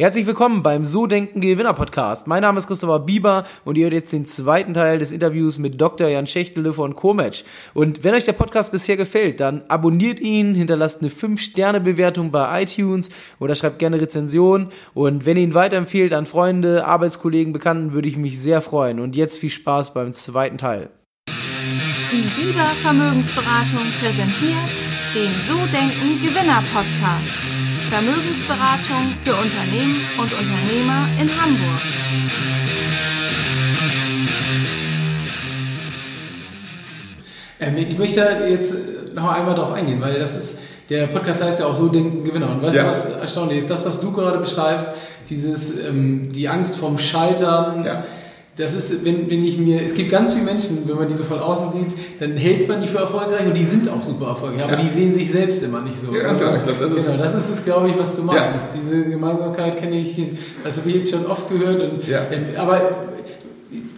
Herzlich willkommen beim So Denken Gewinner Podcast. Mein Name ist Christopher Bieber und ihr hört jetzt den zweiten Teil des Interviews mit Dr. Jan Schächtele von Comatch. Und wenn euch der Podcast bisher gefällt, dann abonniert ihn, hinterlasst eine 5-Sterne-Bewertung bei iTunes oder schreibt gerne Rezension. Und wenn ihr ihn weiterempfehlt an Freunde, Arbeitskollegen, Bekannten, würde ich mich sehr freuen. Und jetzt viel Spaß beim zweiten Teil. Die Bieber Vermögensberatung präsentiert den So Denken Gewinner Podcast. Vermögensberatung für Unternehmen und Unternehmer in Hamburg. Ähm, ich möchte jetzt noch einmal darauf eingehen, weil das ist, der Podcast heißt ja auch so Denken Gewinner. Und weißt ja. du, was erstaunlich ist? Das, was du gerade beschreibst, dieses, ähm, die Angst vom Scheitern, ja das ist, wenn, wenn ich mir, es gibt ganz viele Menschen, wenn man die so von außen sieht, dann hält man die für erfolgreich und die sind auch super erfolgreich, aber ja. die sehen sich selbst immer nicht so. Ja, ganz also, ich glaube, das ist. Genau, das ist es, glaube ich, was du meinst. Ja. Diese Gemeinsamkeit kenne ich, das habe ich jetzt schon oft gehört. Und, ja. ähm, aber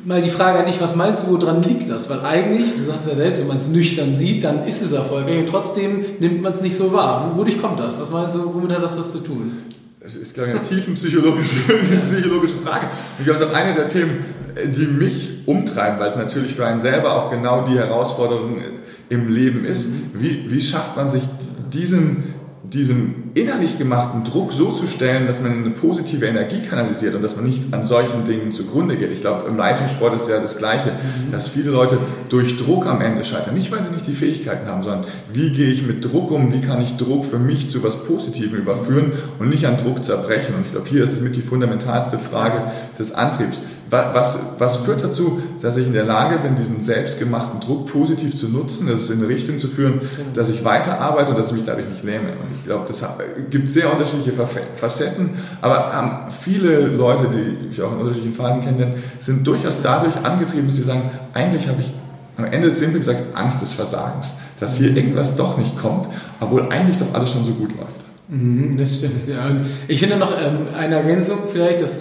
mal die Frage an dich, was meinst du, woran liegt das? Weil eigentlich, du sagst ja selbst, wenn man es nüchtern sieht, dann ist es erfolgreich und trotzdem nimmt man es nicht so wahr. Wodurch kommt das? Was meinst du, womit hat das was zu tun? Das ist, glaube ich, eine tiefenpsychologische psychologische Frage. Ich glaube, das ist eine der Themen, die mich umtreiben, weil es natürlich für einen selber auch genau die Herausforderung im Leben ist. Mhm. Wie, wie schafft man sich diesen diesen innerlich gemachten Druck so zu stellen, dass man eine positive Energie kanalisiert und dass man nicht an solchen Dingen zugrunde geht. Ich glaube, im Leistungssport ist ja das Gleiche, mhm. dass viele Leute durch Druck am Ende scheitern. Nicht, weil sie nicht die Fähigkeiten haben, sondern wie gehe ich mit Druck um, wie kann ich Druck für mich zu etwas Positivem überführen und nicht an Druck zerbrechen. Und ich glaube, hier ist es mit die fundamentalste Frage des Antriebs. Was, was führt dazu, dass ich in der Lage bin, diesen selbstgemachten Druck positiv zu nutzen, das in eine Richtung zu führen, genau. dass ich weiterarbeite und dass ich mich dadurch nicht lähme. Und ich glaube, das gibt sehr unterschiedliche Facetten, aber haben viele Leute, die ich auch in unterschiedlichen Phasen kenne, sind durchaus dadurch angetrieben, dass sie sagen, eigentlich habe ich am Ende simpel gesagt Angst des Versagens, dass hier irgendwas doch nicht kommt, obwohl eigentlich doch alles schon so gut läuft. Mhm, das stimmt, ja. Und ich finde noch ähm, eine Ergänzung vielleicht, dass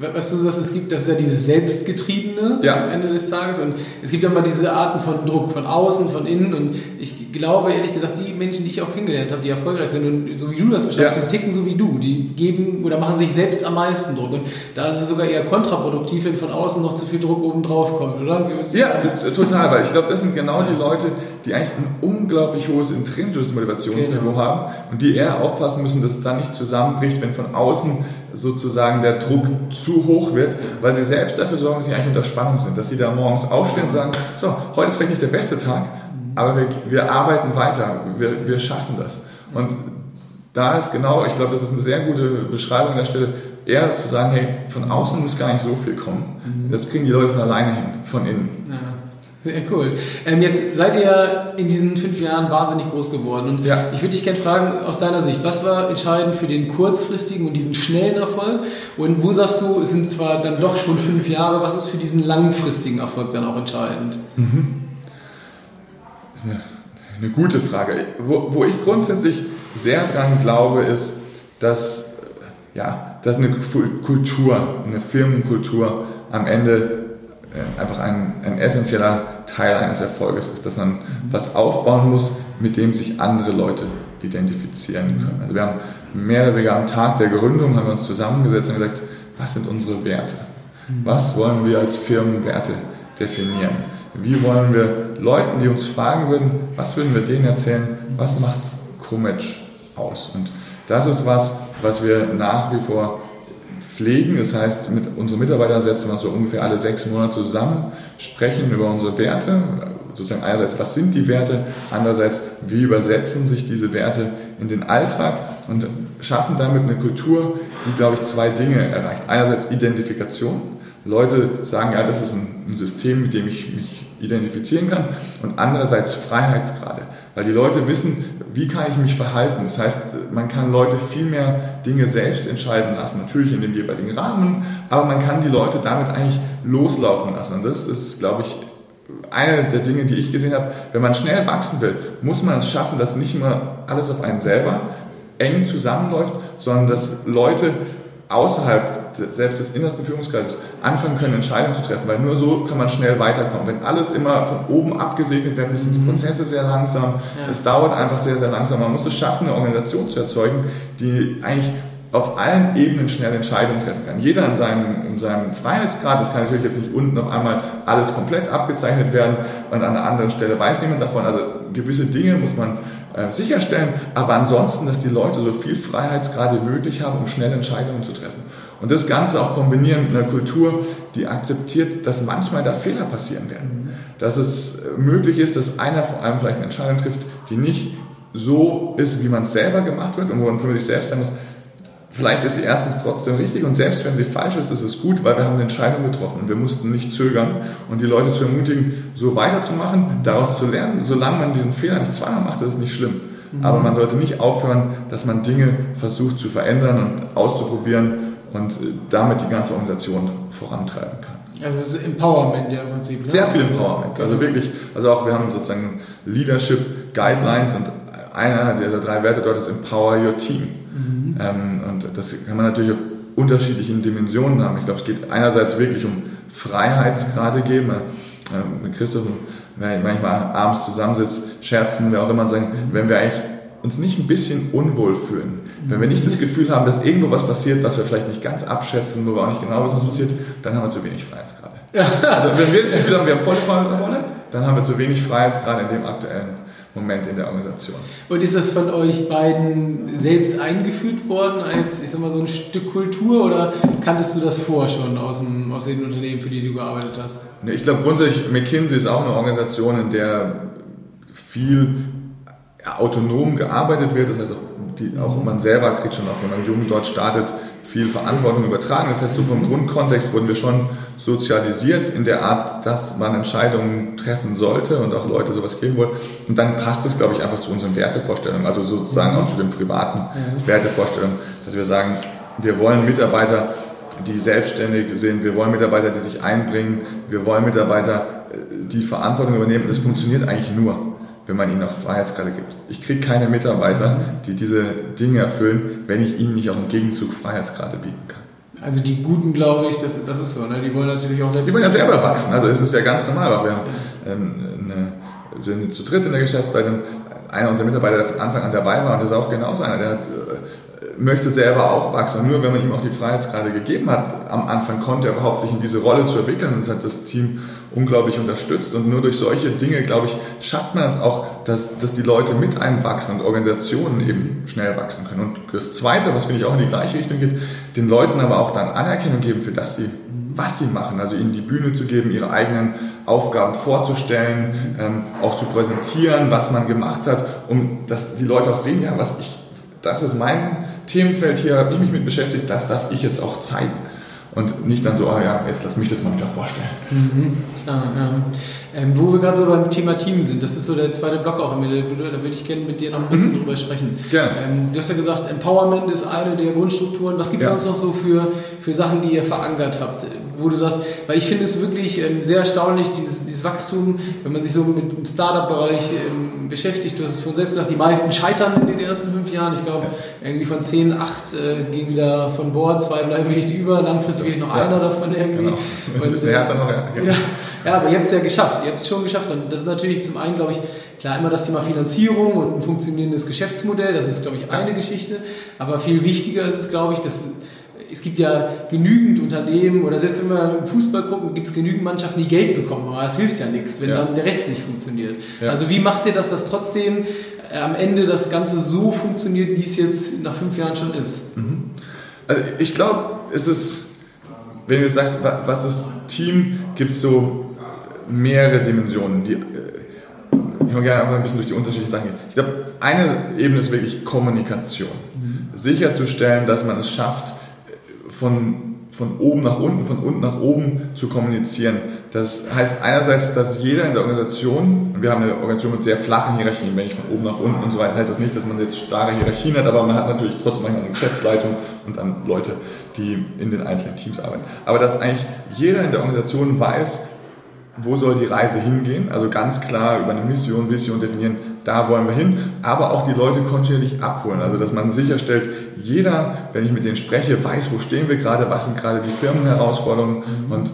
was du sagst, es gibt, das ist ja dieses Selbstgetriebene ja. am Ende des Tages und es gibt ja mal diese Arten von Druck, von außen, von innen und ich glaube, ehrlich gesagt, die Menschen, die ich auch kennengelernt habe, die erfolgreich sind und so wie du das beschreibst, ja. die ticken so wie du, die geben oder machen sich selbst am meisten Druck und da ist es sogar eher kontraproduktiv, wenn von außen noch zu viel Druck oben drauf kommt, oder? Ja, total, weil ich glaube, das sind genau die Leute, die eigentlich ein unglaublich hohes intrinsisches Motivationsniveau genau. haben und die eher aufpassen müssen, dass es dann nicht zusammenbricht, wenn von außen sozusagen der Druck zu hoch wird, weil sie selbst dafür sorgen, dass sie eigentlich unter Spannung sind, dass sie da morgens aufstehen und sagen, so, heute ist vielleicht nicht der beste Tag, aber wir, wir arbeiten weiter, wir, wir schaffen das. Und da ist genau, ich glaube, das ist eine sehr gute Beschreibung an der Stelle, eher zu sagen, hey, von außen muss gar nicht so viel kommen. Mhm. Das kriegen die Leute von alleine hin, von innen. Ja. Sehr cool. Ähm, jetzt seid ihr in diesen fünf Jahren wahnsinnig groß geworden. Und ja. ich würde dich gerne fragen, aus deiner Sicht, was war entscheidend für den kurzfristigen und diesen schnellen Erfolg? Und wo sagst du, es sind zwar dann doch schon fünf Jahre, was ist für diesen langfristigen Erfolg dann auch entscheidend? Mhm. Das ist eine, eine gute Frage. Wo, wo, ich grundsätzlich sehr dran glaube, ist, dass, ja, dass eine Kultur, eine Firmenkultur am Ende äh, einfach ein, ein essentieller Teil eines Erfolges ist, dass man was aufbauen muss, mit dem sich andere Leute identifizieren können. Also wir haben mehr oder weniger am Tag der Gründung haben wir uns zusammengesetzt und gesagt, was sind unsere Werte? Was wollen wir als Firmenwerte definieren? Wie wollen wir Leuten, die uns fragen würden, was würden wir denen erzählen, was macht Comatch aus? Und das ist was, was wir nach wie vor pflegen. Das heißt, mit unseren Mitarbeitern setzen wir so ungefähr alle sechs Monate zusammen, sprechen über unsere Werte. Sozusagen einerseits, was sind die Werte? Andererseits, wie übersetzen sich diese Werte in den Alltag und schaffen damit eine Kultur, die, glaube ich, zwei Dinge erreicht. Einerseits Identifikation. Leute sagen, ja, das ist ein, System, mit dem ich mich identifizieren kann. Und andererseits Freiheitsgrade. Weil die Leute wissen, wie kann ich mich verhalten. Das heißt, man kann Leute viel mehr Dinge selbst entscheiden lassen, natürlich in dem jeweiligen Rahmen, aber man kann die Leute damit eigentlich loslaufen lassen. Und das ist, glaube ich, eine der Dinge, die ich gesehen habe. Wenn man schnell wachsen will, muss man es schaffen, dass nicht immer alles auf einen selber eng zusammenläuft, sondern dass Leute außerhalb selbst des innersten Führungskreises anfangen können, Entscheidungen zu treffen, weil nur so kann man schnell weiterkommen. Wenn alles immer von oben abgesegnet werden müssen, die mhm. Prozesse sehr langsam, ja. es dauert einfach sehr, sehr langsam. Man muss es schaffen, eine Organisation zu erzeugen, die eigentlich auf allen Ebenen schnell Entscheidungen treffen kann. Jeder in seinem, in seinem Freiheitsgrad, das kann natürlich jetzt nicht unten auf einmal alles komplett abgezeichnet werden und an einer anderen Stelle weiß niemand davon. Also gewisse Dinge muss man äh, sicherstellen, aber ansonsten, dass die Leute so viel Freiheitsgrade wie möglich haben, um schnell Entscheidungen zu treffen. Und das Ganze auch kombinieren mit einer Kultur, die akzeptiert, dass manchmal da Fehler passieren werden. Dass es äh, möglich ist, dass einer vor allem vielleicht eine Entscheidung trifft, die nicht so ist, wie man es selber gemacht wird und wo man für sich selbst sagen muss, vielleicht ist sie erstens trotzdem richtig und selbst wenn sie falsch ist, ist es gut, weil wir haben eine Entscheidung getroffen und wir mussten nicht zögern und die Leute zu ermutigen, so weiterzumachen, daraus zu lernen. Solange man diesen Fehler nicht zweimal macht, ist es nicht schlimm. Mhm. Aber man sollte nicht aufhören, dass man Dinge versucht zu verändern und auszuprobieren und äh, damit die ganze Organisation vorantreiben kann. Also es ist Empowerment ja im Prinzip. Ne? Sehr viel Empowerment. Also wirklich, also auch wir haben sozusagen Leadership Guidelines und einer der drei Werte dort ist Empower Your Team. Mhm. Ähm, und das kann man natürlich auf unterschiedlichen Dimensionen haben. Ich glaube, es geht einerseits wirklich um Freiheitsgrade geben. Äh, mit Christoph, wenn ich manchmal abends zusammensitzt, scherzen wir auch immer und sagen, wenn wir eigentlich uns nicht ein bisschen unwohl fühlen, wenn wir nicht das Gefühl haben, dass irgendwo was passiert, was wir vielleicht nicht ganz abschätzen, wo wir auch nicht genau wissen, was passiert, dann haben wir zu wenig Freiheitsgrade. Also wenn wir das Gefühl haben, wir haben volle Rolle, dann haben wir zu wenig Freiheitsgrade in dem aktuellen Moment in der Organisation. Und ist das von euch beiden selbst eingeführt worden als, ich sag mal, so ein Stück Kultur oder kanntest du das vorher schon aus, dem, aus den Unternehmen, für die du gearbeitet hast? Ich glaube grundsätzlich, McKinsey ist auch eine Organisation, in der viel autonom gearbeitet wird. Das heißt, auch, die, auch man selber kriegt schon auch, wenn man jung dort startet, viel Verantwortung übertragen. Das heißt, so vom Grundkontext wurden wir schon sozialisiert in der Art, dass man Entscheidungen treffen sollte und auch Leute sowas geben wollen. Und dann passt es, glaube ich, einfach zu unseren Wertevorstellungen, also sozusagen auch zu den privaten. Wertevorstellungen, dass wir sagen, wir wollen Mitarbeiter, die selbstständig sind, wir wollen Mitarbeiter, die sich einbringen, wir wollen Mitarbeiter, äh, die Verantwortung übernehmen. Und das funktioniert eigentlich nur, wenn man ihnen auch Freiheitsgrade gibt. Ich kriege keine Mitarbeiter, die diese Dinge erfüllen, wenn ich ihnen nicht auch im Gegenzug Freiheitsgrade bieten kann. Also die Guten, glaube ich, das, das ist so, ne? die wollen natürlich auch selbst... Die wollen ja selber wachsen, also es ist ja ganz normal. Auch wir haben ähm, eine, sind zu dritt in der Geschäftsleitung, einer unserer Mitarbeiter, der von Anfang an dabei war, und das ist auch genauso einer, der hat äh, möchte selber auch wachsen. Und nur wenn man ihm auch die Freiheitsgrade gegeben hat, am Anfang konnte er überhaupt sich in diese Rolle zu entwickeln. Und das hat das Team unglaublich unterstützt. Und nur durch solche Dinge, glaube ich, schafft man es auch, dass, dass die Leute mit einem wachsen und Organisationen eben schnell wachsen können. Und das Zweite, was finde ich auch in die gleiche Richtung geht, den Leuten aber auch dann Anerkennung geben für das sie was sie machen, also ihnen die Bühne zu geben, ihre eigenen Aufgaben vorzustellen, ähm, auch zu präsentieren, was man gemacht hat, um dass die Leute auch sehen, ja, was ich das ist mein Themenfeld hier, habe ich mich mit beschäftigt, das darf ich jetzt auch zeigen. Und nicht dann so, oh ja, jetzt lass mich das mal wieder vorstellen. Mhm. Klar, ja. Ähm, wo wir gerade so beim Thema Team sind, das ist so der zweite Block auch, da würde ich gerne mit dir noch ein bisschen mhm. drüber sprechen. Gerne. Ähm, du hast ja gesagt, Empowerment ist eine der Grundstrukturen. Was gibt es ja. sonst noch so für, für Sachen, die ihr verankert habt? Wo du sagst, weil ich finde es wirklich ähm, sehr erstaunlich, dieses, dieses Wachstum, wenn man sich so mit dem Startup-Bereich ähm, beschäftigt. Du hast es von selbst gesagt, die meisten scheitern in den ersten fünf Jahren. Ich glaube, irgendwie von zehn, acht äh, gehen wieder von Bord, zwei bleiben nicht über, langfristig geht noch ja. einer davon irgendwie. Genau. Und, äh, noch, ja. ja. Ja, aber ihr habt es ja geschafft. Ihr habt es schon geschafft. Und das ist natürlich zum einen, glaube ich, klar immer das Thema Finanzierung und ein funktionierendes Geschäftsmodell. Das ist, glaube ich, eine Geschichte. Aber viel wichtiger ist es, glaube ich, dass es gibt ja genügend Unternehmen oder selbst wenn wir im Fußball gucken, gibt es genügend Mannschaften, die Geld bekommen, aber es hilft ja nichts, wenn ja. dann der Rest nicht funktioniert. Ja. Also wie macht ihr das, dass trotzdem äh, am Ende das Ganze so funktioniert, wie es jetzt nach fünf Jahren schon ist? Mhm. Also ich glaube, es ist, wenn du sagst, was ist Team, gibt es so mehrere Dimensionen. Die, äh, ich will gerne einfach ein bisschen durch die unterschiedlichen Sachen gehen. Ich glaube, eine Ebene ist wirklich Kommunikation. Mhm. Sicherzustellen, dass man es schafft, von, von oben nach unten, von unten nach oben zu kommunizieren. Das heißt einerseits, dass jeder in der Organisation, wir haben eine Organisation mit sehr flachen Hierarchien, wenn ich von oben nach unten und so weiter, heißt das nicht, dass man jetzt starre Hierarchien hat, aber man hat natürlich trotzdem manchmal eine Geschäftsleitung und dann Leute, die in den einzelnen Teams arbeiten. Aber dass eigentlich jeder in der Organisation weiß, wo soll die Reise hingehen? Also ganz klar über eine Mission, Vision definieren, da wollen wir hin, aber auch die Leute kontinuierlich abholen. Also dass man sicherstellt, jeder, wenn ich mit denen spreche, weiß, wo stehen wir gerade, was sind gerade die Firmenherausforderungen mhm. und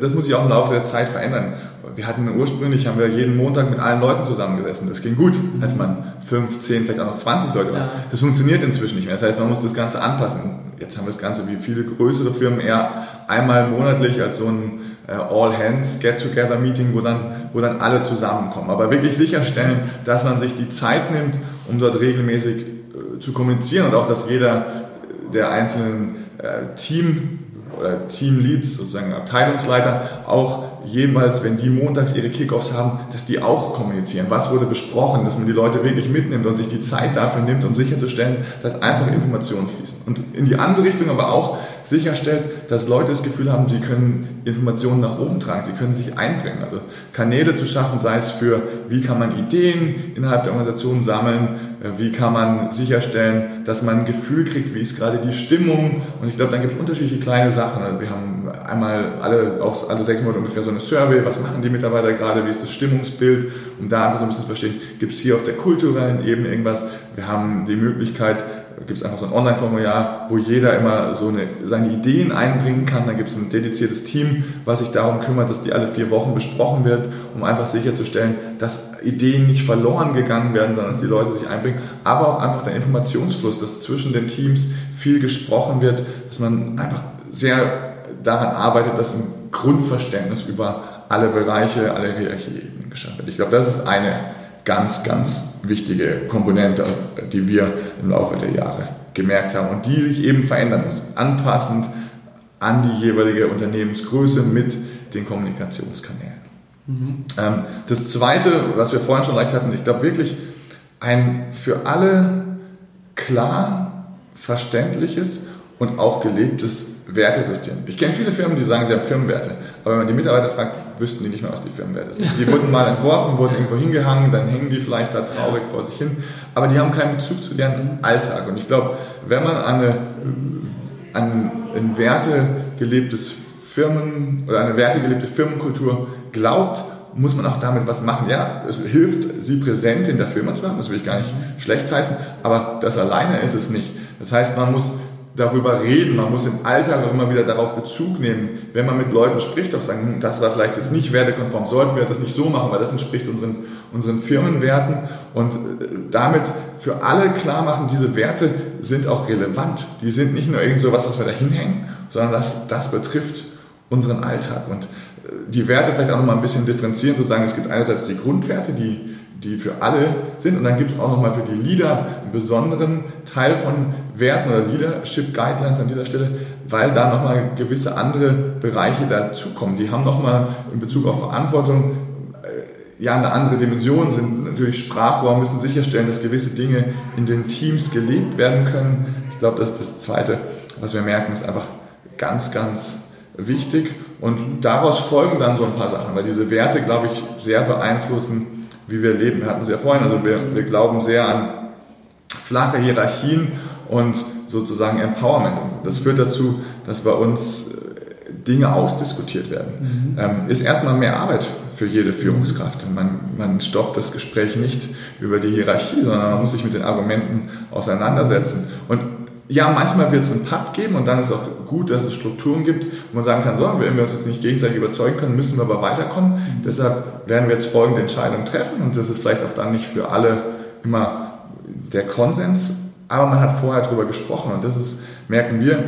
das muss sich auch im Laufe der Zeit verändern. Wir hatten ursprünglich, haben wir jeden Montag mit allen Leuten zusammengesessen. Das ging gut, als man fünf, zehn, vielleicht auch noch 20 Leute war. Ja. Das funktioniert inzwischen nicht mehr. Das heißt, man muss das Ganze anpassen. Jetzt haben wir das Ganze wie viele größere Firmen eher einmal monatlich als so ein All-Hands-Get-Together-Meeting, wo dann, wo dann alle zusammenkommen. Aber wirklich sicherstellen, dass man sich die Zeit nimmt, um dort regelmäßig äh, zu kommunizieren und auch, dass jeder der einzelnen äh, Team oder Teamleads, sozusagen Abteilungsleiter, auch jemals, wenn die montags ihre Kickoffs haben, dass die auch kommunizieren. Was wurde besprochen, dass man die Leute wirklich mitnimmt und sich die Zeit dafür nimmt, um sicherzustellen, dass einfach Informationen fließen. Und in die andere Richtung aber auch sicherstellt, dass Leute das Gefühl haben, sie können Informationen nach oben tragen, sie können sich einbringen. Also Kanäle zu schaffen, sei es für, wie kann man Ideen innerhalb der Organisation sammeln, äh, wie kann man sicherstellen, dass man ein Gefühl kriegt, wie ist gerade die Stimmung. Und ich glaube, dann gibt es unterschiedliche kleine Sachen. Also wir haben einmal alle, auch alle sechs Monate ungefähr so eine Survey, was machen die Mitarbeiter gerade, wie ist das Stimmungsbild, um da einfach so ein bisschen zu verstehen, gibt es hier auf der kulturellen Ebene irgendwas. Wir haben die Möglichkeit, gibt es einfach so ein Online-Formular, wo jeder immer so eine, seine Ideen einbringen kann. Dann gibt es ein dediziertes Team, was sich darum kümmert, dass die alle vier Wochen besprochen wird, um einfach sicherzustellen, dass Ideen nicht verloren gegangen werden, sondern dass die Leute sich einbringen. Aber auch einfach der Informationsfluss, dass zwischen den Teams viel gesprochen wird, dass man einfach sehr daran arbeitet, dass ein Grundverständnis über alle Bereiche, alle Hierarchieebenen geschaffen wird. Ich glaube, das ist eine ganz, ganz wichtige Komponente, die wir im Laufe der Jahre gemerkt haben und die sich eben verändern muss, anpassend an die jeweilige Unternehmensgröße mit den Kommunikationskanälen. Mhm. Das Zweite, was wir vorhin schon leicht hatten, ich glaube wirklich ein für alle klar verständliches und auch gelebtes Wertesystem. Ich kenne viele Firmen, die sagen, sie haben Firmenwerte, aber wenn man die Mitarbeiter fragt, wüssten die nicht mehr, was die Firmenwerte sind. Die wurden mal entworfen, wurden irgendwo hingehangen, dann hängen die vielleicht da traurig vor sich hin, aber die haben keinen Bezug zu deren Alltag. Und ich glaube, wenn man an, eine, an ein wertegelebtes Firmen oder eine wertegelebte Firmenkultur glaubt, muss man auch damit was machen. Ja, es hilft, sie präsent in der Firma zu haben, das will ich gar nicht schlecht heißen, aber das alleine ist es nicht. Das heißt, man muss darüber reden, man muss im Alltag auch immer wieder darauf Bezug nehmen. Wenn man mit Leuten spricht, auch sagen, hm, das war vielleicht jetzt nicht wertekonform, sollten wir das nicht so machen, weil das entspricht unseren, unseren Firmenwerten und äh, damit für alle klar machen, diese Werte sind auch relevant. Die sind nicht nur irgend so was, was wir da hinhängen, sondern das, das betrifft unseren Alltag und äh, die Werte vielleicht auch nochmal ein bisschen differenzieren, zu sagen, es gibt einerseits die Grundwerte, die die für alle sind. Und dann gibt es auch nochmal für die Leader einen besonderen Teil von Werten oder Leadership Guidelines an dieser Stelle, weil da nochmal gewisse andere Bereiche dazukommen. Die haben nochmal in Bezug auf Verantwortung äh, ja eine andere Dimension, sind natürlich Sprachrohr, müssen sicherstellen, dass gewisse Dinge in den Teams gelebt werden können. Ich glaube, das ist das Zweite, was wir merken, ist einfach ganz, ganz wichtig. Und daraus folgen dann so ein paar Sachen, weil diese Werte, glaube ich, sehr beeinflussen, wie wir leben. Wir hatten es ja vorhin, also wir, wir glauben sehr an flache Hierarchien und sozusagen Empowerment. Das führt dazu, dass bei uns äh, Dinge ausdiskutiert werden. Mhm. Ähm, ist erstmal mehr Arbeit für jede Führungskraft. Man, man stoppt das Gespräch nicht über die Hierarchie, sondern man muss sich mit den Argumenten auseinandersetzen. Und ja, manchmal wird es einen Patt geben und dann ist es auch gut, dass es Strukturen gibt, wo man sagen kann, so, wenn wir uns jetzt nicht gegenseitig überzeugen können, müssen wir aber weiterkommen. Mhm. Deshalb werden wir jetzt folgende Entscheidungen treffen und das ist vielleicht auch dann nicht für alle immer der Konsens, aber man hat vorher darüber gesprochen und das ist, merken wir, äh,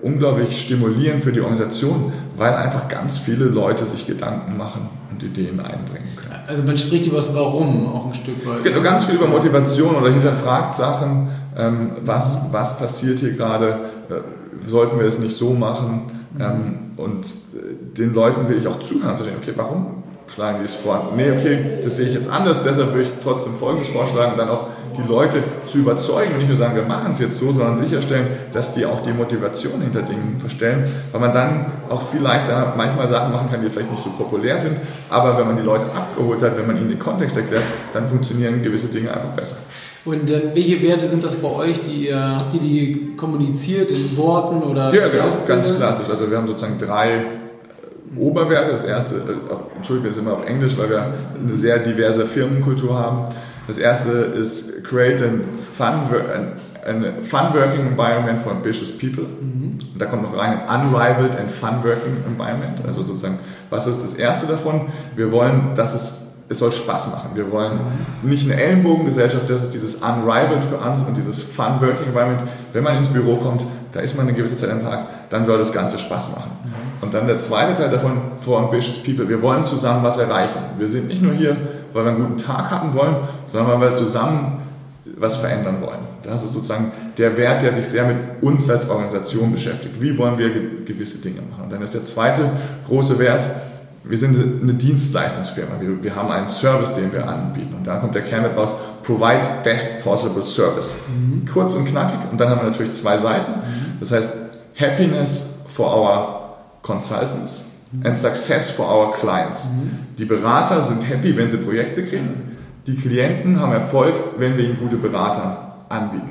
unglaublich stimulierend für die Organisation, weil einfach ganz viele Leute sich Gedanken machen und Ideen einbringen können. Also man spricht über das Warum auch ein Stück weit. Genau, ganz viel über Motivation oder hinterfragt Sachen, ähm, was, was passiert hier gerade, äh, sollten wir es nicht so machen ähm, und äh, den Leuten will ich auch zuhören, verstehen, okay, warum schlagen die es vor? Nee, okay, das sehe ich jetzt anders, deshalb würde ich trotzdem Folgendes vorschlagen und dann auch die Leute zu überzeugen und nicht nur sagen, wir machen es jetzt so, sondern sicherstellen, dass die auch die Motivation hinter Dingen verstellen, weil man dann auch viel leichter manchmal Sachen machen kann, die vielleicht nicht so populär sind, aber wenn man die Leute abgeholt hat, wenn man ihnen den Kontext erklärt, dann funktionieren gewisse Dinge einfach besser. Und äh, welche Werte sind das bei euch? Die, äh, habt ihr die kommuniziert in Worten oder? Ja, genau, ganz klassisch. Also wir haben sozusagen drei Oberwerte. Das erste, äh, entschuldigen wir sind immer auf Englisch, weil wir eine sehr diverse Firmenkultur haben. Das erste ist create an fun ein Fun Working Environment for Ambitious People. Mhm. Und da kommt noch rein ein Unrivaled and Fun Working Environment. Also sozusagen, was ist das erste davon? Wir wollen, dass es, es soll Spaß machen. Wir wollen nicht eine Ellenbogengesellschaft, das ist dieses Unrivaled für uns und dieses Fun Working Environment. Wenn man ins Büro kommt, da ist man eine gewisse Zeit am Tag, dann soll das Ganze Spaß machen. Mhm. Und dann der zweite Teil davon, for ambitious people. Wir wollen zusammen was erreichen. Wir sind nicht nur hier, weil wir einen guten Tag haben wollen, sondern weil wir zusammen was verändern wollen. Das ist sozusagen der Wert, der sich sehr mit uns als Organisation beschäftigt. Wie wollen wir gewisse Dinge machen? Und dann ist der zweite große Wert, wir sind eine Dienstleistungsfirma. Wir, wir, haben einen Service, den wir anbieten. Und da kommt der Kernwert raus, provide best possible service. Mhm. Kurz und knackig. Und dann haben wir natürlich zwei Seiten. Mhm. Das heißt, happiness for our consultants and success for our clients. Mhm. Die Berater sind happy, wenn sie Projekte kriegen. Die Klienten haben Erfolg, wenn wir ihnen gute Berater anbieten.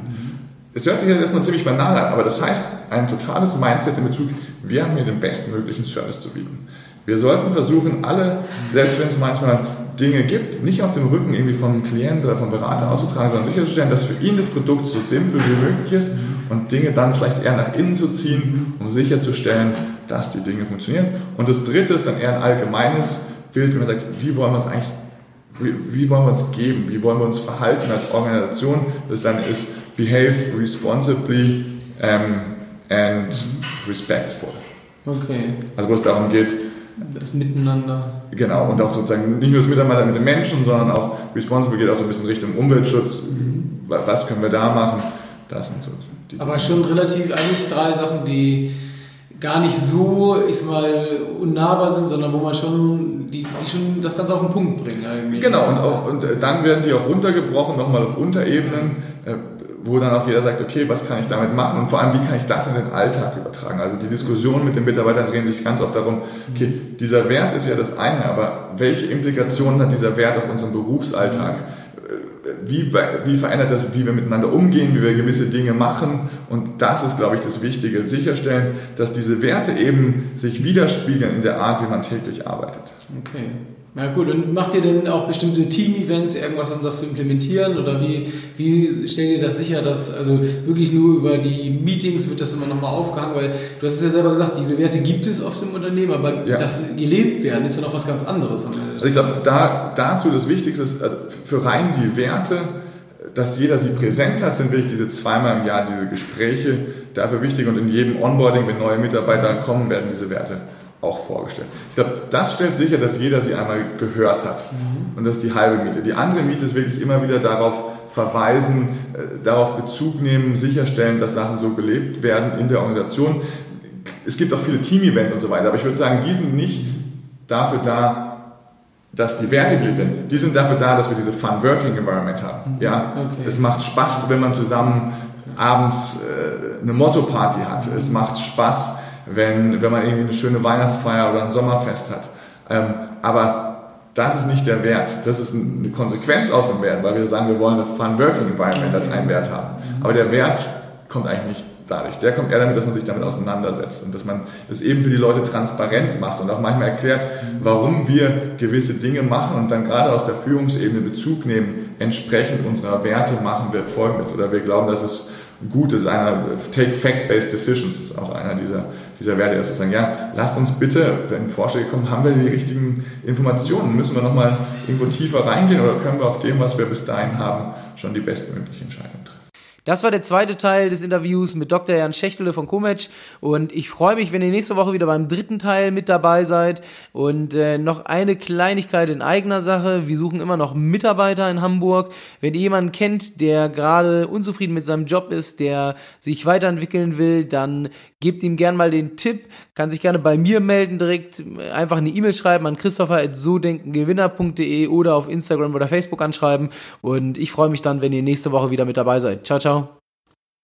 Es hört sich ja erstmal ziemlich banal an, aber das heißt, ein totales Mindset in Bezug, wir haben hier den bestmöglichen Service zu bieten. Wir sollten versuchen, alle, selbst wenn es manchmal Dinge gibt, nicht auf dem Rücken irgendwie vom Klient oder vom Berater auszutragen, sondern sicherzustellen, dass für ihn das Produkt so simpel wie möglich ist und Dinge dann vielleicht eher nach innen zu ziehen, um sicherzustellen, dass die Dinge funktionieren. Und das dritte ist dann eher ein allgemeines Bild, wenn man sagt, wie wollen wir uns eigentlich, wie, wie wollen wir uns geben, wie wollen wir uns verhalten als Organisation, das dann ist behave responsibly um, and respectful. Okay. Also wo es darum geht, das Miteinander. Genau, und auch sozusagen nicht nur das Miteinander mit den Menschen, sondern auch Responsible geht auch so ein bisschen Richtung Umweltschutz. Mhm. Was können wir da machen? Das sind so die Aber schon relativ eigentlich drei Sachen, die gar nicht so, ich sag mal, unnahbar sind, sondern wo man schon, die, die schon das Ganze auf den Punkt bringen eigentlich. Genau, und, auch, und dann werden die auch runtergebrochen, nochmal auf Unterebenen, äh, wo dann auch jeder sagt, okay, was kann ich damit machen und vor allem, wie kann ich das in den Alltag übertragen? Also die Diskussionen mit den Mitarbeitern drehen sich ganz oft darum, okay, dieser Wert ist ja das eine, aber welche Implikationen hat dieser Wert auf unseren Berufsalltag? wie, wie verändert das, wie wir miteinander umgehen, wie wir gewisse Dinge machen. Und das ist, glaube ich, das Wichtige. Sicherstellen, dass diese Werte eben sich widerspiegeln in der Art, wie man täglich arbeitet. Okay. Na gut, und macht ihr denn auch bestimmte Team-Events, irgendwas, um das zu implementieren? Oder wie, wie stellt ihr das sicher, dass also wirklich nur über die Meetings wird das immer nochmal aufgehangen? Weil du hast es ja selber gesagt, diese Werte gibt es auf dem Unternehmen, aber ja. dass gelebt werden, ist ja noch was ganz anderes. Also ich glaube, da, dazu das Wichtigste ist, also für rein die Werte, dass jeder sie präsent hat, sind wirklich diese zweimal im Jahr diese Gespräche dafür wichtig und in jedem Onboarding, wenn neue Mitarbeiter kommen, werden diese Werte auch vorgestellt. Ich glaube, das stellt sicher, dass jeder sie einmal gehört hat. Mhm. Und das ist die halbe Miete. Die andere Miete ist wirklich immer wieder darauf verweisen, äh, darauf Bezug nehmen, sicherstellen, dass Sachen so gelebt werden in der Organisation. Es gibt auch viele Team-Events und so weiter, aber ich würde sagen, die sind nicht dafür da, dass die Werte werden. Die sind dafür da, dass wir diese Fun Working Environment haben. Mhm. Ja? Okay. Es macht Spaß, wenn man zusammen abends äh, eine Motto-Party hat. Es macht Spaß, wenn, wenn man irgendwie eine schöne Weihnachtsfeier oder ein Sommerfest hat. Ähm, aber das ist nicht der Wert. Das ist eine Konsequenz aus dem Wert, weil wir sagen, wir wollen eine Fun Working Environment als einen Wert haben. Aber der Wert kommt eigentlich nicht dadurch. Der kommt eher damit, dass man sich damit auseinandersetzt und dass man es eben für die Leute transparent macht und auch manchmal erklärt, warum wir gewisse Dinge machen und dann gerade aus der Führungsebene Bezug nehmen, entsprechend unserer Werte machen wir Folgendes oder wir glauben, dass es gut ist. Einer, take fact-based decisions ist auch einer dieser, dieser Werte, dass wir sagen, ja, lasst uns bitte, wenn Vorschläge kommen, haben wir die richtigen Informationen? Müssen wir nochmal irgendwo tiefer reingehen oder können wir auf dem, was wir bis dahin haben, schon die bestmögliche Entscheidung treffen? Das war der zweite Teil des Interviews mit Dr. Jan Schächtele von Kometsch und ich freue mich, wenn ihr nächste Woche wieder beim dritten Teil mit dabei seid und äh, noch eine Kleinigkeit in eigener Sache. Wir suchen immer noch Mitarbeiter in Hamburg. Wenn ihr jemanden kennt, der gerade unzufrieden mit seinem Job ist, der sich weiterentwickeln will, dann gebt ihm gern mal den Tipp, kann sich gerne bei mir melden direkt, einfach eine E-Mail schreiben an christopher.sodenkengewinner.de oder auf Instagram oder Facebook anschreiben und ich freue mich dann, wenn ihr nächste Woche wieder mit dabei seid. Ciao, ciao.